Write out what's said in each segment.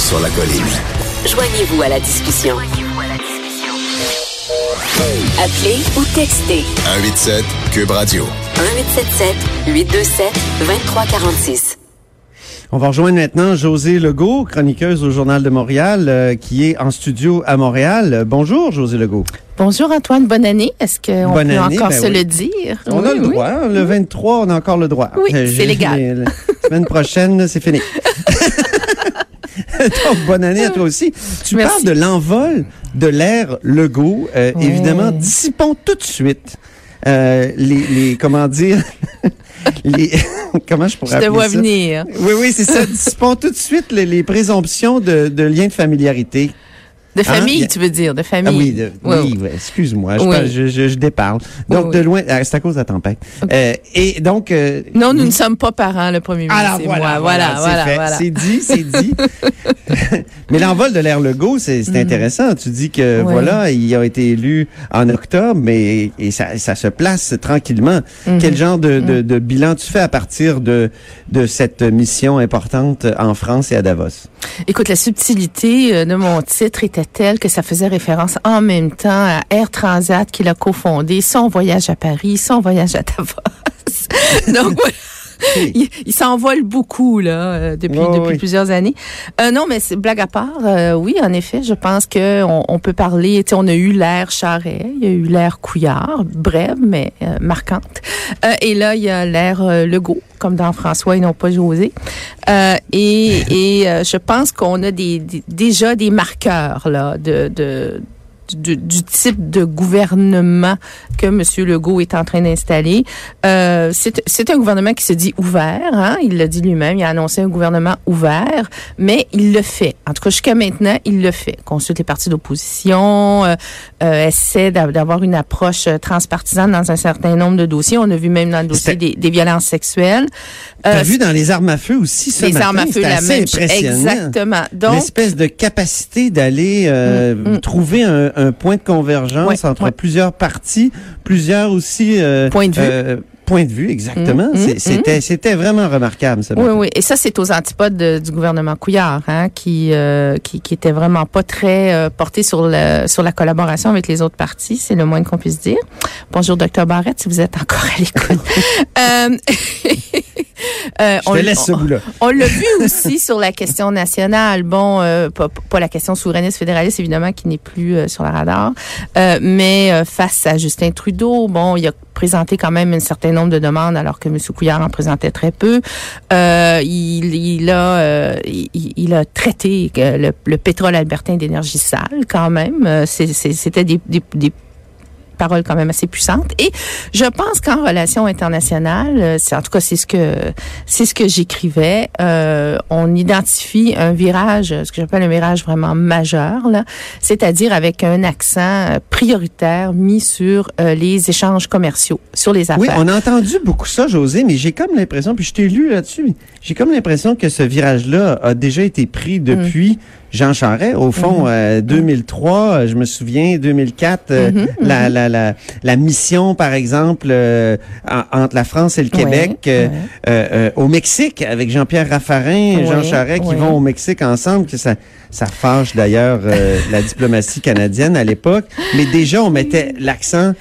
Sur la colline. Joignez-vous à la discussion. Appelez ou textez 187 Cube Radio. 1877 827 2346. On va rejoindre maintenant José Legault, chroniqueuse au Journal de Montréal, euh, qui est en studio à Montréal. Bonjour, José Legault. Bonjour Antoine, bonne année. Est-ce qu'on peut encore ben se oui. le dire? On a le droit. Le 23, on a encore le droit. Oui, Euh, c'est légal. La semaine prochaine, c'est fini. Donc, bonne année à toi aussi. Tu Merci. parles de l'envol de l'ère Legault. Euh. Évidemment, dissipons tout de suite euh, les, les, comment dire, les, comment je pourrais Je te vois ça? venir. Oui, oui, c'est ça. Dissipons tout de suite les, les présomptions de, de liens de familiarité. De famille, Hein? tu veux dire, de Ah famille. oui, de- oui, excuse-moi, je, Oui. je, je, je déparle. Donc, Oui, de loin, ah, c'est à cause de la tempête. Euh, et donc... euh, Non, nous ne sommes pas parents, le premier ministre. Alors voilà, moi. voilà, voilà, voilà, c'est voilà. Dit, c'est dit. Mais l'envol de l'ère Legault, c'est c'est intéressant. Tu dis que Mhm. Ouais. voilà, il a été élu en octobre, mais et ça, ça se place tranquillement. Mhm. Quel genre de, de, de bilan tu fais à partir de, de cette mission importante en France et à Davos? Écoute, la subtilité euh, de mon titre était telle que ça faisait référence en même temps à Air Transat qu'il a cofondé, son voyage à Paris, son voyage à Davos. Donc, voilà. Il, il s'envole beaucoup là euh, depuis Oui, depuis oui. plusieurs années. Euh, non, mais blague à part. euh, oui, en effet, je pense que on, on peut parler. On a eu l'ère Charret, il y a eu l'ère Couillard, brève mais euh, marquante. Et là, il y a l'ère Legault, comme dans François et non pas José. Et et je pense qu'on a des, des- déjà des marqueurs là de de du, du type de gouvernement que M. Legault est en train d'installer. Euh, c'est un gouvernement qui se dit ouvert, hein? il l'a dit lui-même, il a annoncé un gouvernement ouvert, mais il le fait. En tout cas, jusqu'à maintenant, il le fait. Consulte les partis d'opposition, euh, euh, essaie d'av- d'avoir une approche euh, transpartisane dans un certain nombre de dossiers. On a vu même dans le dossier des, des violences sexuelles. T'as Euh, vu dans les armes à feu aussi ce les matin, armes à feu, la même. Exactement. Donc, L'espèce de capacité d'aller euh, Mm, mm. trouver un, un point de convergence Ouais, entre ouais. plusieurs partis, plusieurs aussi euh, Point de vue. euh, points de vue, exactement. Mm, mm, C'est- C'était c'était vraiment remarquable Oui, matin. oui. Et ça, c'est aux antipodes de- du gouvernement Couillard, hein, qui, euh, qui, qui était vraiment pas très euh, porté sur, le, sur la collaboration avec les autres partis, c'est le moins qu'on puisse dire. Bonjour, docteur Barrette, si vous êtes encore à l'écoute. euh, euh, Je te laisse ce bout-là. on l'a vu aussi sur la question nationale. Bon, euh, pas, pas la question souverainiste fédéraliste, évidemment, qui n'est plus euh, sur le radar. Mais face à Justin Trudeau, bon, il a présenté quand même un certain nombre de demandes, alors que M. Couillard en présentait très peu. Euh, il, a, euh, il, a traité le, le pétrole albertain d'énergie sale, quand même. Euh, C'était des paroles quand même assez puissantes. Et je pense qu'en relations internationales, euh, c'est en tout cas c'est ce que c'est ce que j'écrivais. euh, on identifie un virage, ce que j'appelle un virage vraiment majeur là, c'est-à-dire avec un accent euh, prioritaire mis sur euh, les échanges commerciaux, sur les affaires. Oui, on a entendu beaucoup ça, José, mais j'ai comme l'impression, puis je t'ai lu là-dessus, j'ai comme l'impression que ce virage-là a déjà été pris depuis Jean Charest. Au fond, euh, 2003, euh, je me souviens, 2004, euh, Mhm, la, la, la, la mission, par exemple, euh, en- entre la France et le Québec, euh, ouais. euh, euh, au Mexique, avec Jean-Pierre Raffarin et Jean Charest qui vont au Mexique ensemble, que ça, ça fâche d'ailleurs euh, la diplomatie canadienne à l'époque. Mais déjà, on mettait l'accent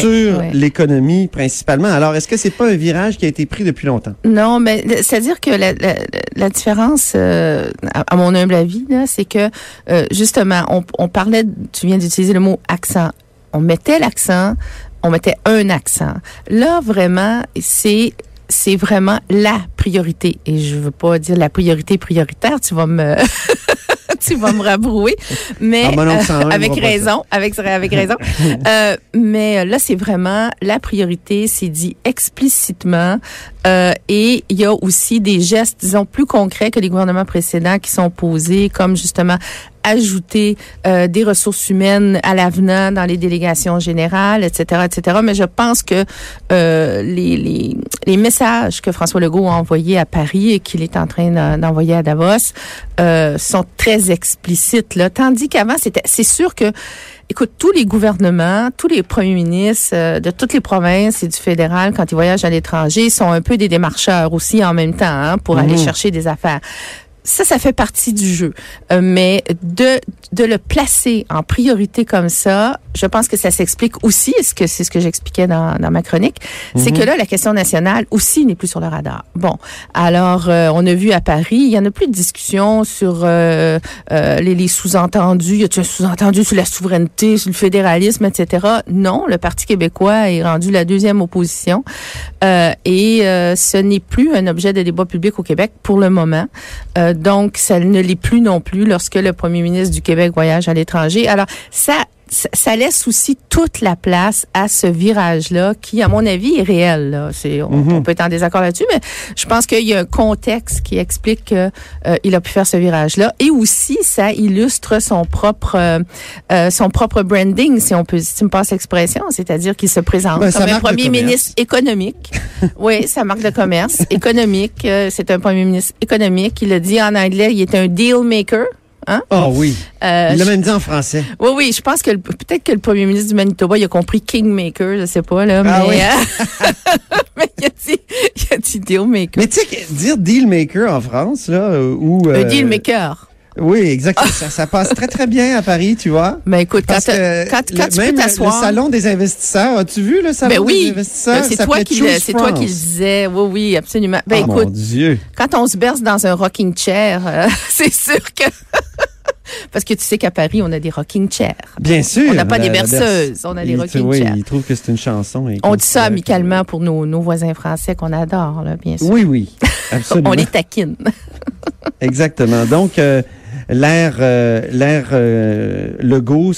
sur l'économie principalement. Alors, est-ce que c'est pas un virage qui a été pris depuis longtemps? Non, mais c'est-à-dire que la, la, la différence, euh, à, à mon humble avis, là, c'est que euh, justement, on, on parlait, tu viens d'utiliser le mot accent. On mettait l'accent, on mettait un accent. Là, vraiment, c'est c'est vraiment la priorité. Et je veux pas dire la priorité prioritaire, tu vas me tu vas me rabrouer, mais Ah, euh, il avec raison, avec avec raison. Euh, mais là, c'est vraiment la priorité. C'est dit explicitement Euh, et il y a aussi des gestes, disons, plus concrets que les gouvernements précédents qui sont posés, comme justement ajouter euh, des ressources humaines à l'avenant dans les délégations générales, etc., etc. Mais je pense que euh, les, les, les, messages que François Legault a envoyés à Paris et qu'il est en train d'envoyer à Davos euh, sont très explicites. Là. Tandis qu'avant, c'était, c'est sûr que Écoute, tous les gouvernements, tous les premiers ministres euh, de toutes les provinces et du fédéral, quand ils voyagent à l'étranger, sont un peu des démarcheurs aussi en même temps hein, pour aller mmh. chercher des affaires ça, ça fait partie du jeu. Euh, mais de, de le placer en priorité comme ça, je pense que ça s'explique aussi, ce que c'est ce que j'expliquais dans, dans ma chronique, c'est que mhm. là, la question nationale aussi n'est plus sur le radar. Bon, alors, euh, on a vu à Paris, il y en a plus de discussions sur euh, les, les sous-entendus. Y a-t-il un sous-entendu sur la souveraineté, sur le fédéralisme, etc. Non, le Parti québécois est rendu la deuxième opposition et ce n'est plus un objet de débat public au Québec pour le moment donc, ça ne l'est plus non plus lorsque le premier ministre du Québec voyage à l'étranger. Alors, ça ça, laisse aussi toute la place à ce virage-là qui, à mon avis, est réel. Là. C'est, on, mhm. peut être en désaccord là-dessus, mais je pense qu'il y a un contexte qui explique qu'il euh, a pu faire ce virage-là. Et aussi, ça illustre son propre euh, euh, son propre branding, si on peut, si me passe l'expression, c'est-à-dire qu'il se présente ben, comme un premier ministre économique. oui, sa marque de commerce économique. c'est un premier ministre économique. Il a dit en anglais, il est un deal maker. Hein? Oh oui. Euh, il l'a même dit en français. Oui, oui. Je pense que peut-être que le premier ministre du Manitoba, il a compris Kingmaker, je sais pas, là. Ah mais, oui. Euh, mais il a dit, il a dit dealmaker. Mais tu sais, dire dealmaker en France, là, euh, ou. Un dealmaker. Oui, exactement. ça, ça, passe très, très bien à Paris, tu vois. Mais ben, écoute, quand, quand, quand tu même peux le salon des investisseurs, as-tu vu le salon ben oui, des investisseurs? C'est toi, qui le, c'est toi qui le disais. Oui, oui, absolument. Ben oh, écoute, mon Dieu. quand on se berce dans un rocking chair, c'est sûr que... Parce que tu sais qu'à Paris, on a des rocking chairs. Bien sûr. On n'a pas des berceuses, on a des rocking oui, chairs. Oui, ils trouvent que c'est une chanson. On dit ça amicalement pour nos, nos voisins français qu'on adore, là, bien sûr. Oui, oui, absolument. on les taquine. Exactement. Donc, euh, l'ère euh, l'ère euh, Legault,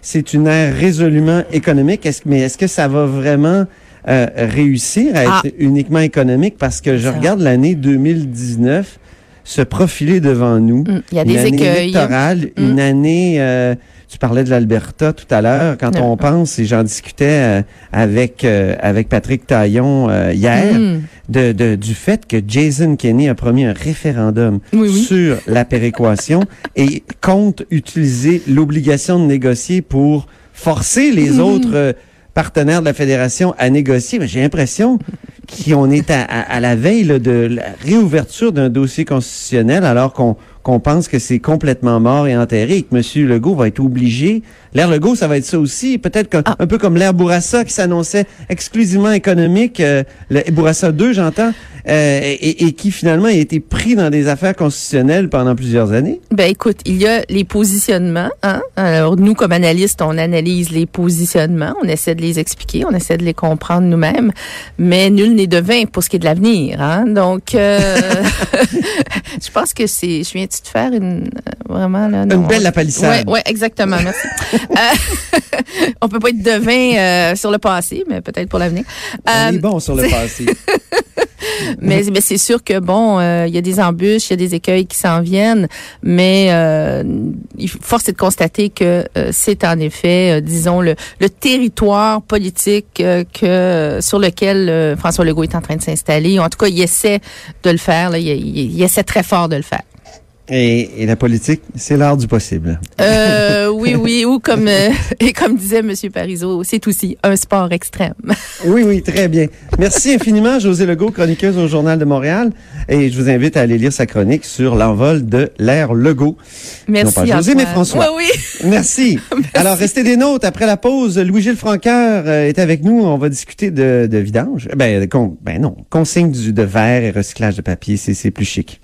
c'est une ère résolument économique. Mais est-ce que ça va vraiment euh, réussir à être ah. uniquement économique? Parce que je regarde l'année 2019 se profiler devant nous. Mm. Il y a des une année écueils. électorale, mm. une année... Euh, tu parlais de l'Alberta tout à l'heure. Quand on pense, et j'en discutais euh, avec euh, avec Patrick Taillon hier, mm. de, de, du fait que Jason Kenney a promis un référendum sur la péréquation et compte utiliser l'obligation de négocier pour forcer les autres partenaires de la fédération à négocier. Mais j'ai l'impression qu'on est à, à, la veille de la réouverture d'un dossier constitutionnel alors qu'on qu'on pense que c'est complètement mort et enterré et que M. Legault va être obligé. L'air Legault, ça va être ça aussi. Peut-être ah. un peu comme l'air Bourassa qui s'annonçait exclusivement économique. Euh, le Bourassa 2, j'entends. Euh, et, et, qui finalement a été pris dans des affaires constitutionnelles pendant plusieurs années? Ben écoute, il y a les positionnements. Hein? Alors nous, comme analystes, on analyse les positionnements, on essaie de les expliquer, on essaie de les comprendre nous-mêmes, mais nul n'est devin pour ce qui est de l'avenir. Hein? Donc, euh, je pense que c'est, je viens de faire une euh, vraiment là, une belle apalissade. Ouais, ouais, exactement. Merci. euh, on peut pas être devin sur le passé, mais peut-être pour l'avenir. On est bon sur le passé. Mais, mais c'est sûr que bon, euh, il y a des embûches, il y a des écueils qui s'en viennent, mais euh, il force est de constater que euh, c'est en effet, disons, le, le territoire politique que sur lequel François Legault est en train de s'installer. En tout cas, il essaie de le faire. Là, il, il essaie très fort de le faire. Et, la politique, c'est l'art du possible. Euh, oui, oui, ou comme euh, et comme disait M. Parizeau, c'est aussi un sport extrême. oui, oui, très bien. Merci infiniment, José Legault, chroniqueuse au Journal de Montréal. Et je vous invite à aller lire sa chronique sur l'envol de l'ère Legault. Merci. Non pas José, mais François. Oui, oui. Merci. Alors, restez des notes. Après la pause, Louis-Gilles Franqueur euh, est avec nous. On va discuter de, de vidange. Ben, ben non, consigne du, de verre et recyclage de papier. C'est plus chic.